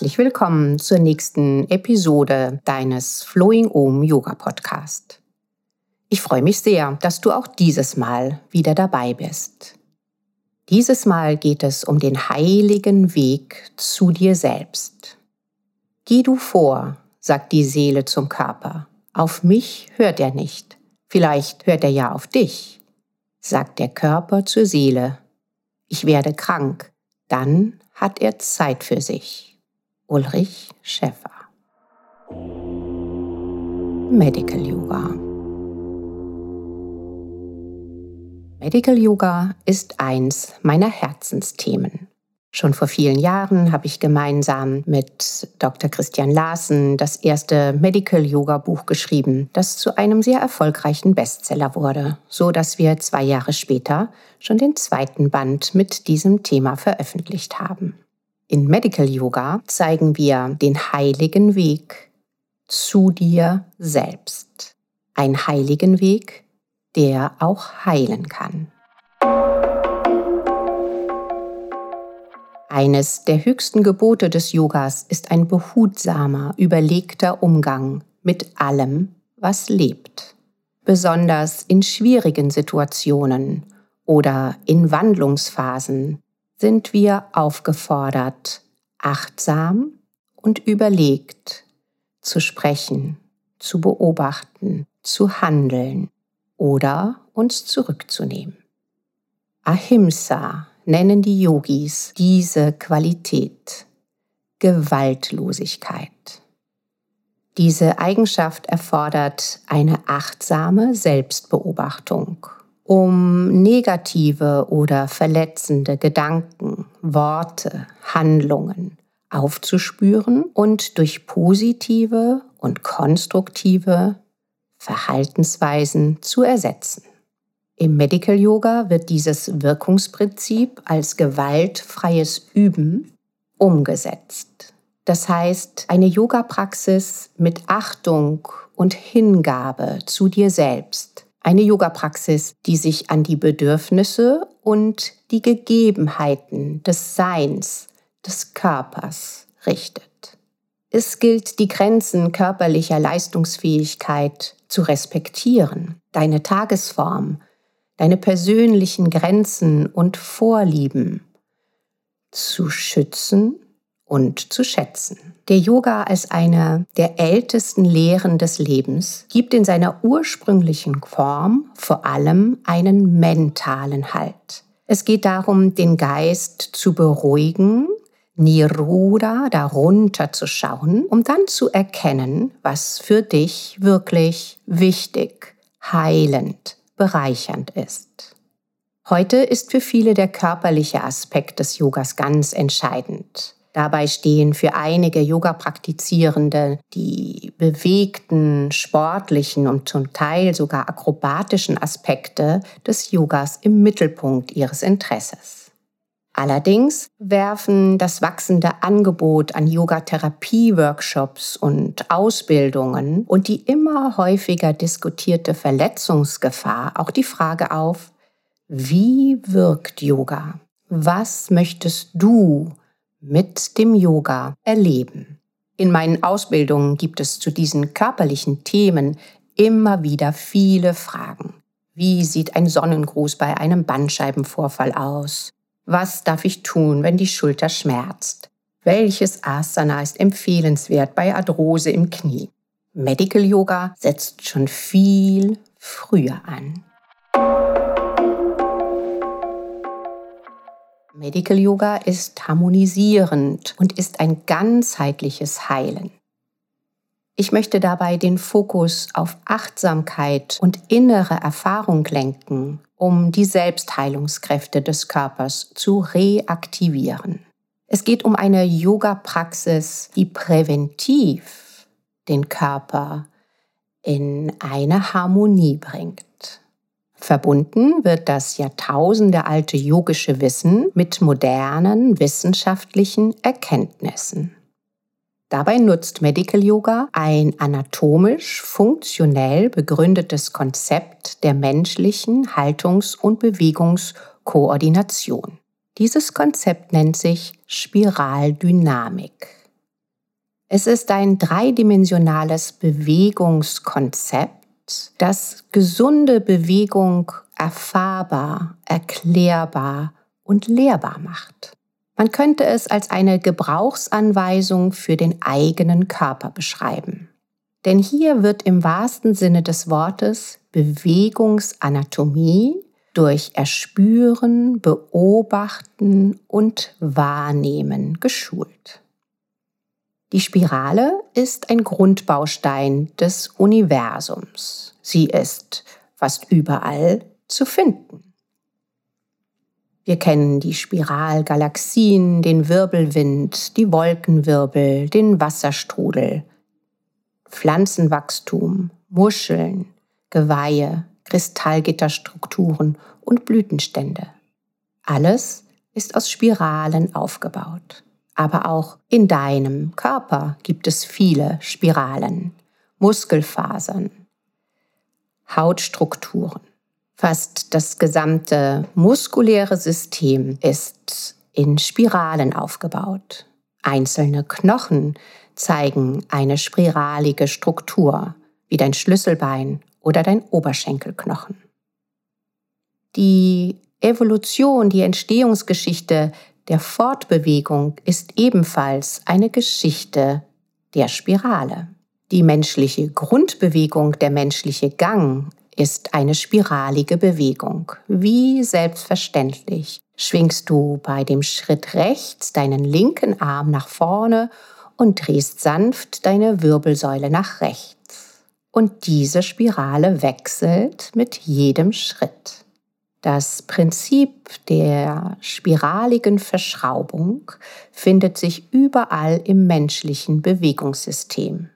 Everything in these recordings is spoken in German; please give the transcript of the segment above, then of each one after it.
Herzlich willkommen zur nächsten Episode deines Flowing Om Yoga Podcast. Ich freue mich sehr, dass du auch dieses Mal wieder dabei bist. Dieses Mal geht es um den heiligen Weg zu dir selbst. Geh du vor, sagt die Seele zum Körper. Auf mich hört er nicht. Vielleicht hört er ja auf dich, sagt der Körper zur Seele. Ich werde krank, dann hat er Zeit für sich. Ulrich Schäffer Medical Yoga Medical Yoga ist eins meiner Herzensthemen. Schon vor vielen Jahren habe ich gemeinsam mit Dr. Christian Larsen das erste Medical Yoga Buch geschrieben, das zu einem sehr erfolgreichen Bestseller wurde, so dass wir zwei Jahre später schon den zweiten Band mit diesem Thema veröffentlicht haben. In Medical Yoga zeigen wir den heiligen Weg zu dir selbst. Ein heiligen Weg, der auch heilen kann. Eines der höchsten Gebote des Yogas ist ein behutsamer, überlegter Umgang mit allem, was lebt. Besonders in schwierigen Situationen oder in Wandlungsphasen sind wir aufgefordert, achtsam und überlegt zu sprechen, zu beobachten, zu handeln oder uns zurückzunehmen. Ahimsa nennen die Yogis diese Qualität Gewaltlosigkeit. Diese Eigenschaft erfordert eine achtsame Selbstbeobachtung, um negative oder verletzende Gedanken, Worte, Handlungen aufzuspüren und durch positive und konstruktive Verhaltensweisen zu ersetzen. Im Medical Yoga wird dieses Wirkungsprinzip als gewaltfreies Üben umgesetzt. Das heißt, eine Yoga-Praxis mit Achtung und Hingabe zu dir selbst. Eine Yoga-Praxis, die sich an die Bedürfnisse und die Gegebenheiten des Seins, des Körpers richtet. Es gilt, die Grenzen körperlicher Leistungsfähigkeit zu respektieren, deine Tagesform, deine persönlichen Grenzen und Vorlieben zu schützen und zu schätzen. Der Yoga als eine der ältesten Lehren des Lebens gibt in seiner ursprünglichen Form vor allem einen mentalen Halt. Es geht darum, den Geist zu beruhigen, Niruda darunter zu schauen, um dann zu erkennen, was für dich wirklich wichtig, heilend, bereichernd ist. Heute ist für viele der körperliche Aspekt des Yogas ganz entscheidend. Dabei stehen für einige Yoga-Praktizierende die bewegten, sportlichen und zum Teil sogar akrobatischen Aspekte des Yogas im Mittelpunkt ihres Interesses. Allerdings werfen das wachsende Angebot an Yogatherapie-Workshops und Ausbildungen und die immer häufiger diskutierte Verletzungsgefahr auch die Frage auf, wie wirkt Yoga? Was möchtest du mit dem Yoga erleben? In meinen Ausbildungen gibt es zu diesen körperlichen Themen immer wieder viele Fragen. Wie sieht ein Sonnengruß bei einem Bandscheibenvorfall aus? Was darf ich tun, wenn die Schulter schmerzt? Welches Asana ist empfehlenswert bei Arthrose im Knie? Medical Yoga setzt schon viel früher an. Medical Yoga ist harmonisierend und ist ein ganzheitliches Heilen. Ich möchte dabei den Fokus auf Achtsamkeit und innere Erfahrung lenken, um die Selbstheilungskräfte des Körpers zu reaktivieren. Es geht um eine Yoga-Praxis, die präventiv den Körper in eine Harmonie bringt. Verbunden wird das jahrtausendealte yogische Wissen mit modernen wissenschaftlichen Erkenntnissen. Dabei nutzt Medical Yoga ein anatomisch funktionell begründetes Konzept der menschlichen Haltungs- und Bewegungskoordination. Dieses Konzept nennt sich Spiraldynamik. Es ist ein dreidimensionales Bewegungskonzept, das gesunde Bewegung erfahrbar, erklärbar und lehrbar macht. Man könnte es als eine Gebrauchsanweisung für den eigenen Körper beschreiben. Denn hier wird im wahrsten Sinne des Wortes Bewegungsanatomie durch Erspüren, Beobachten und Wahrnehmen geschult. Die Spirale ist ein Grundbaustein des Universums. Sie ist fast überall zu finden. Wir kennen die Spiralgalaxien, den Wirbelwind, die Wolkenwirbel, den Wasserstrudel, Pflanzenwachstum, Muscheln, Geweihe, Kristallgitterstrukturen und Blütenstände. Alles ist aus Spiralen aufgebaut. Aber auch in deinem Körper gibt es viele Spiralen, Muskelfasern, Hautstrukturen, Fast das gesamte muskuläre System ist in Spiralen aufgebaut. Einzelne Knochen zeigen eine spiralige Struktur, wie dein Schlüsselbein oder dein Oberschenkelknochen. Die Evolution, die Entstehungsgeschichte der Fortbewegung ist ebenfalls eine Geschichte der Spirale. Die menschliche Grundbewegung, der menschliche Gang ist eine spiralige Bewegung. Wie selbstverständlich schwingst du bei dem Schritt rechts deinen linken Arm nach vorne und drehst sanft deine Wirbelsäule nach rechts. Und diese Spirale wechselt mit jedem Schritt. Das Prinzip der spiraligen Verschraubung findet sich überall im menschlichen Bewegungssystem.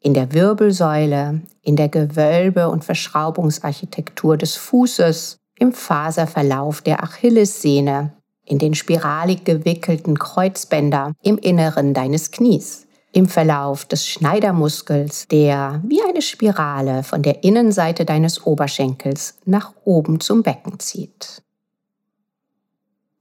In der Wirbelsäule, in der Gewölbe- und Verschraubungsarchitektur des Fußes, im Faserverlauf der Achillessehne, in den spiralig gewickelten Kreuzbänder im Inneren deines Knies, im Verlauf des Schneidermuskels, der wie eine Spirale von der Innenseite deines Oberschenkels nach oben zum Becken zieht.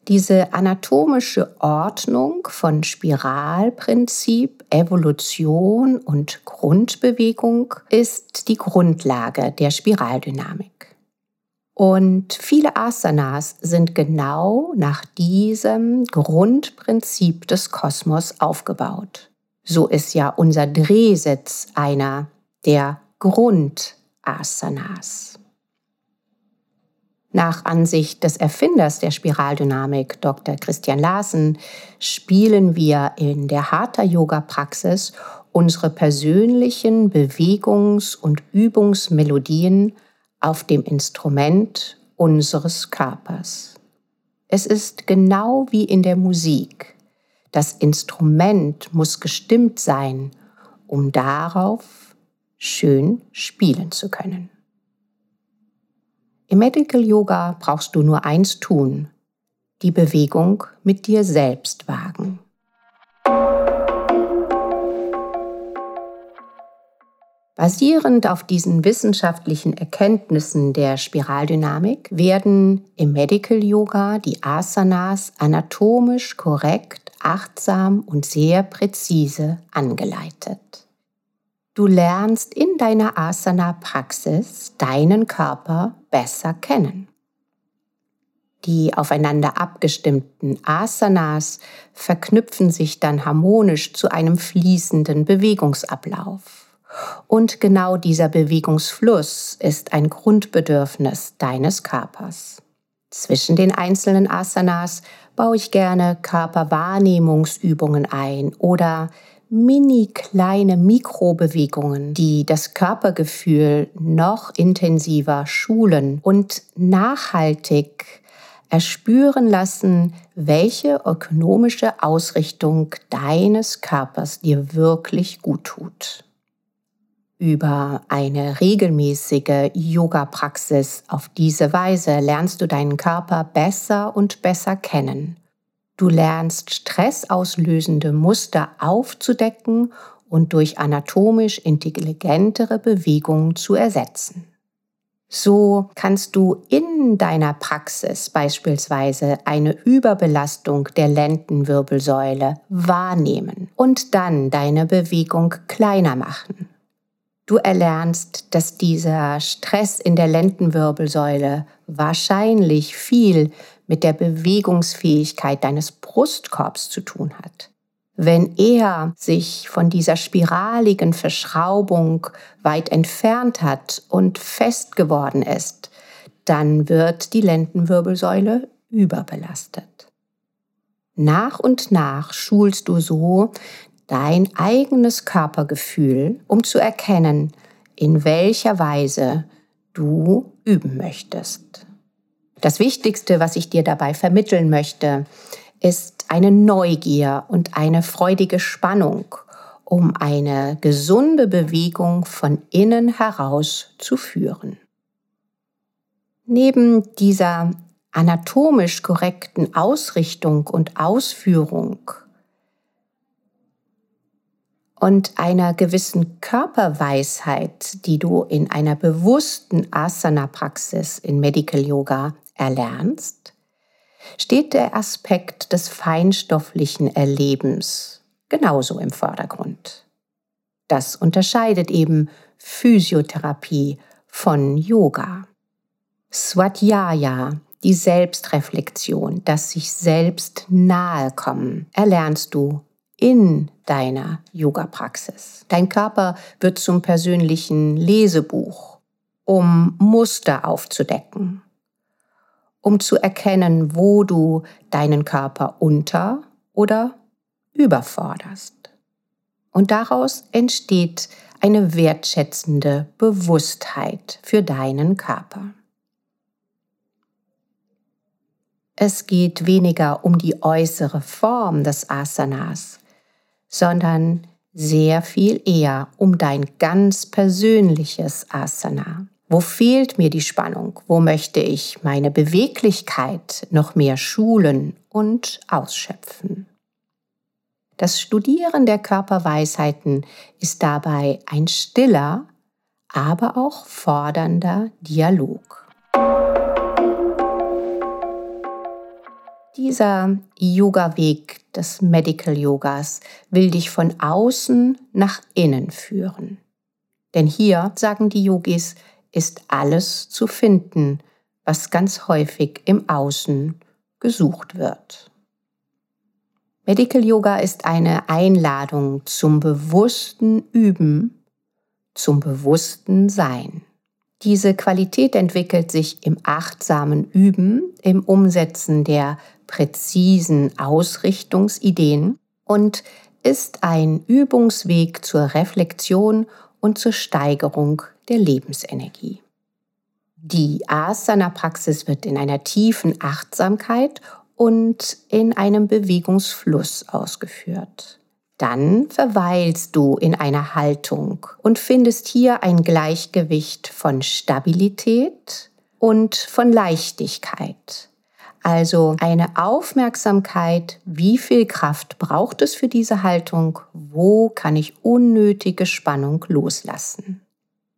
Diese anatomische Ordnung von Spiralprinzip, Evolution und Grundbewegung ist die Grundlage der Spiraldynamik. Und viele Asanas sind genau nach diesem Grundprinzip des Kosmos aufgebaut. So ist ja unser Drehsitz einer der Grundasanas. Nach Ansicht des Erfinders der Spiraldynamik, Dr. Christian Larsen, spielen wir in der Hatha-Yoga-Praxis unsere persönlichen Bewegungs- und Übungsmelodien auf dem Instrument unseres Körpers. Es ist genau wie in der Musik. Das Instrument muss gestimmt sein, um darauf schön spielen zu können. Im Medical Yoga brauchst du nur eins tun, die Bewegung mit dir selbst wagen. Basierend auf diesen wissenschaftlichen Erkenntnissen der Spiraldynamik werden im Medical Yoga die Asanas anatomisch korrekt, achtsam und sehr präzise angeleitet. Du lernst in deiner Asana-Praxis deinen Körper besser kennen. Die aufeinander abgestimmten Asanas verknüpfen sich dann harmonisch zu einem fließenden Bewegungsablauf. Und genau dieser Bewegungsfluss ist ein Grundbedürfnis deines Körpers. Zwischen den einzelnen Asanas baue ich gerne Körperwahrnehmungsübungen ein oder mini kleine Mikrobewegungen, die das Körpergefühl noch intensiver schulen und nachhaltig erspüren lassen, welche ökonomische Ausrichtung deines Körpers dir wirklich gut tut. Über eine regelmäßige Yoga-Praxis auf diese Weise lernst du deinen Körper besser und besser kennen Du lernst stressauslösende Muster aufzudecken und durch anatomisch intelligentere Bewegungen zu ersetzen. So kannst du in deiner Praxis beispielsweise eine Überbelastung der Lendenwirbelsäule wahrnehmen und dann deine Bewegung kleiner machen. Du erlernst, dass dieser Stress in der Lendenwirbelsäule wahrscheinlich viel mit der Bewegungsfähigkeit deines Brustkorbs zu tun hat. Wenn er sich von dieser spiraligen Verschraubung weit entfernt hat und fest geworden ist, dann wird die Lendenwirbelsäule überbelastet. Nach und nach schulst du so dein eigenes Körpergefühl, um zu erkennen, in welcher Weise du üben möchtest. Das Wichtigste, was ich dir dabei vermitteln möchte, ist eine Neugier und eine freudige Spannung, um eine gesunde Bewegung von innen heraus zu führen. Neben dieser anatomisch korrekten Ausrichtung und Ausführung und einer gewissen Körperweisheit, die du in einer bewussten Asana-Praxis in Medical Yoga erlernst, steht der Aspekt des feinstofflichen Erlebens genauso im Vordergrund. Das unterscheidet eben Physiotherapie von Yoga. Swadhyaya, die Selbstreflexion, das sich selbst nahe kommen, erlernst du in deiner Yoga-Praxis. Dein Körper wird zum persönlichen Lesebuch, um Muster aufzudecken, um zu erkennen, wo du deinen Körper unter oder überforderst. Und daraus entsteht eine wertschätzende Bewusstheit für deinen Körper. Es geht weniger um die äußere Form des Asanas, sondern sehr viel eher um dein ganz persönliches Asana. Wo fehlt mir die Spannung? Wo möchte ich meine Beweglichkeit noch mehr schulen und ausschöpfen? Das Studieren der Körperweisheiten ist dabei ein stiller, aber auch fordernder Dialog. Dieser Yoga-Weg des Medical Yogas will dich von außen nach innen führen. Denn hier, sagen die Yogis, ist alles zu finden, was ganz häufig im Außen gesucht wird. Medical Yoga ist eine Einladung zum bewussten Üben, zum bewussten Sein. Diese Qualität entwickelt sich im achtsamen Üben, im Umsetzen der präzisen Ausrichtungsideen und ist ein Übungsweg zur Reflexion und zur Steigerung der Lebensenergie. Die Asana-Praxis wird in einer tiefen Achtsamkeit und in einem Bewegungsfluss ausgeführt. Dann verweilst du in einer Haltung und findest hier ein Gleichgewicht von Stabilität und von Leichtigkeit. Also eine Aufmerksamkeit, wie viel Kraft braucht es für diese Haltung, wo kann ich unnötige Spannung loslassen.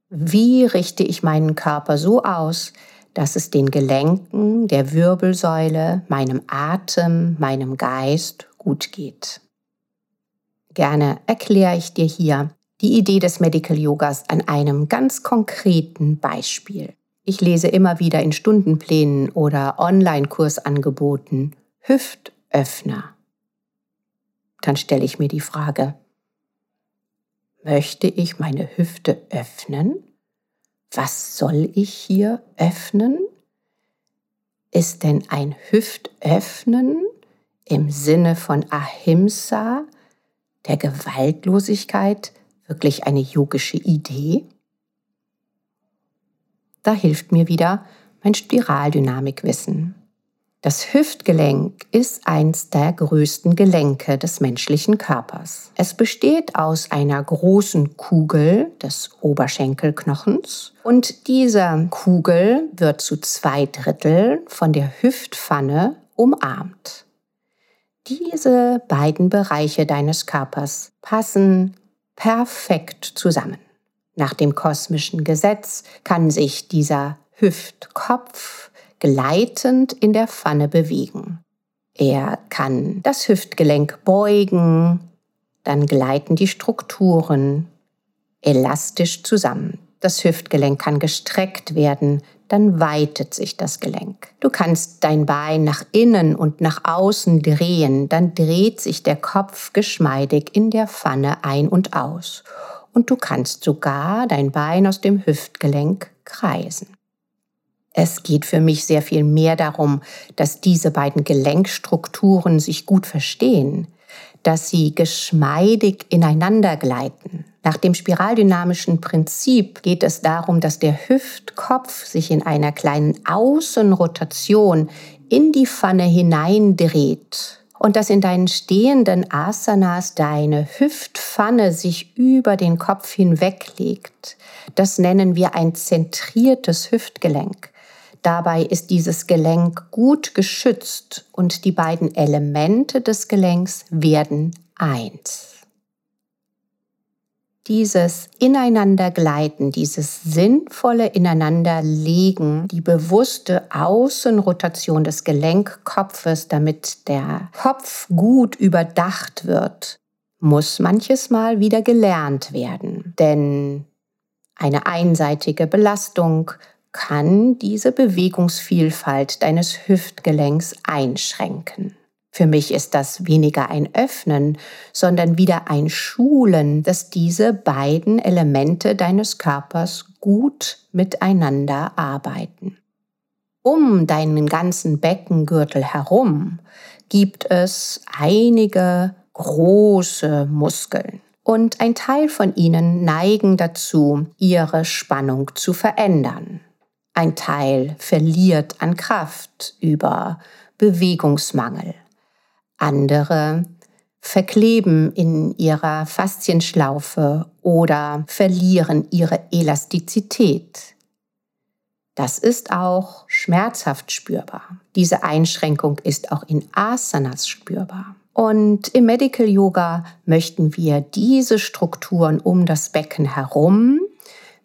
Wie richte ich meinen Körper so aus, dass es den Gelenken, der Wirbelsäule, meinem Atem, meinem Geist gut geht. Gerne erkläre ich dir hier die Idee des Medical Yogas an einem ganz konkreten Beispiel. Ich lese immer wieder in Stundenplänen oder Online-Kursangeboten Hüftöffner. Dann stelle ich mir die Frage, möchte ich meine Hüfte öffnen? Was soll ich hier öffnen? Ist denn ein Hüftöffnen im Sinne von Ahimsa, der Gewaltlosigkeit, wirklich eine yogische Idee? Da hilft mir wieder mein Spiraldynamikwissen. Das Hüftgelenk ist eins der größten Gelenke des menschlichen Körpers. Es besteht aus einer großen Kugel des Oberschenkelknochens und diese Kugel wird zu zwei Drittel von der Hüftpfanne umarmt. Diese beiden Bereiche deines Körpers passen perfekt zusammen. Nach dem kosmischen Gesetz kann sich dieser Hüftkopf gleitend in der Pfanne bewegen. Er kann das Hüftgelenk beugen, dann gleiten die Strukturen elastisch zusammen. Das Hüftgelenk kann gestreckt werden, dann weitet sich das Gelenk. Du kannst dein Bein nach innen und nach außen drehen, dann dreht sich der Kopf geschmeidig in der Pfanne ein und aus. Und du kannst sogar dein Bein aus dem Hüftgelenk kreisen. Es geht für mich sehr viel mehr darum, dass diese beiden Gelenkstrukturen sich gut verstehen, dass sie geschmeidig ineinander gleiten. Nach dem spiraldynamischen Prinzip geht es darum, dass der Hüftkopf sich in einer kleinen Außenrotation in die Pfanne hineindreht und dass in deinen stehenden Asanas deine Hüftpfanne sich über den Kopf hinweglegt. Das nennen wir ein zentriertes Hüftgelenk. Dabei ist dieses Gelenk gut geschützt und die beiden Elemente des Gelenks werden eins dieses Ineinandergleiten, dieses sinnvolle Ineinanderlegen, die bewusste Außenrotation des Gelenkkopfes, damit der Kopf gut überdacht wird, muss manches Mal wieder gelernt werden. Denn eine einseitige Belastung kann diese Bewegungsvielfalt deines Hüftgelenks einschränken. Für mich ist das weniger ein Öffnen, sondern wieder ein Schulen, dass diese beiden Elemente deines Körpers gut miteinander arbeiten. Um deinen ganzen Beckengürtel herum gibt es einige große Muskeln. Und ein Teil von ihnen neigen dazu, ihre Spannung zu verändern. Ein Teil verliert an Kraft über Bewegungsmangel. Andere verkleben in ihrer Faszienschlaufe oder verlieren ihre Elastizität. Das ist auch schmerzhaft spürbar. Diese Einschränkung ist auch in Asanas spürbar. Und im Medical Yoga möchten wir diese Strukturen um das Becken herum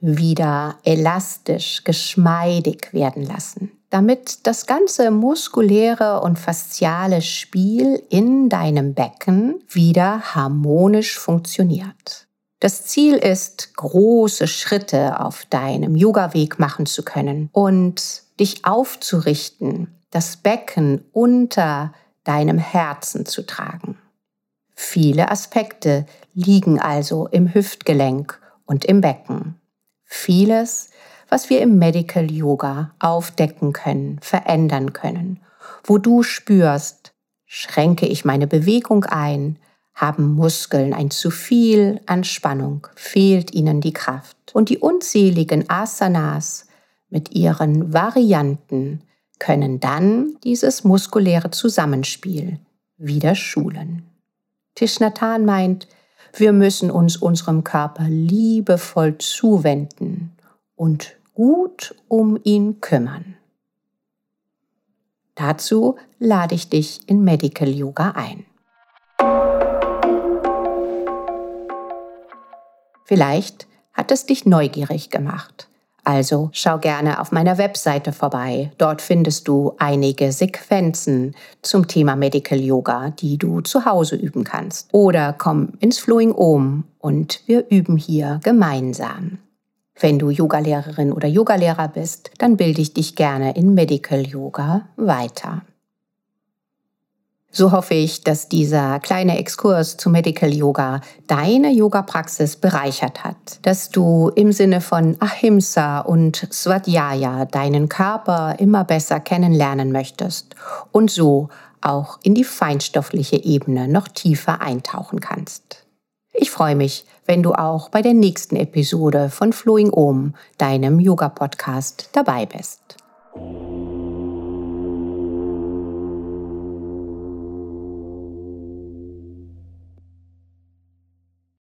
wieder elastisch, geschmeidig werden lassen damit das ganze muskuläre und fasziale Spiel in deinem Becken wieder harmonisch funktioniert. Das Ziel ist, große Schritte auf deinem Yoga-Weg machen zu können und dich aufzurichten, das Becken unter deinem Herzen zu tragen. Viele Aspekte liegen also im Hüftgelenk und im Becken. Vieles was wir im Medical Yoga aufdecken können, verändern können, wo du spürst, schränke ich meine Bewegung ein, haben Muskeln ein zu viel an Spannung, fehlt ihnen die Kraft. Und die unzähligen Asanas mit ihren Varianten können dann dieses muskuläre Zusammenspiel wieder schulen. Tishnatan meint, wir müssen uns unserem Körper liebevoll zuwenden und gut um ihn kümmern. Dazu lade ich dich in Medical Yoga ein. Vielleicht hat es dich neugierig gemacht. Also schau gerne auf meiner Webseite vorbei. Dort findest du einige Sequenzen zum Thema Medical Yoga, die du zu Hause üben kannst. Oder komm ins Flowing Om und wir üben hier gemeinsam. Wenn du Yogalehrerin oder Yogalehrer bist, dann bilde ich dich gerne in Medical Yoga weiter. So hoffe ich, dass dieser kleine Exkurs zu Medical Yoga deine Yoga-Praxis bereichert hat, dass du im Sinne von Ahimsa und Svadhyaya deinen Körper immer besser kennenlernen möchtest und so auch in die feinstoffliche Ebene noch tiefer eintauchen kannst. Ich freue mich, wenn du auch bei der nächsten Episode von Flowing Om, deinem Yoga-Podcast, dabei bist.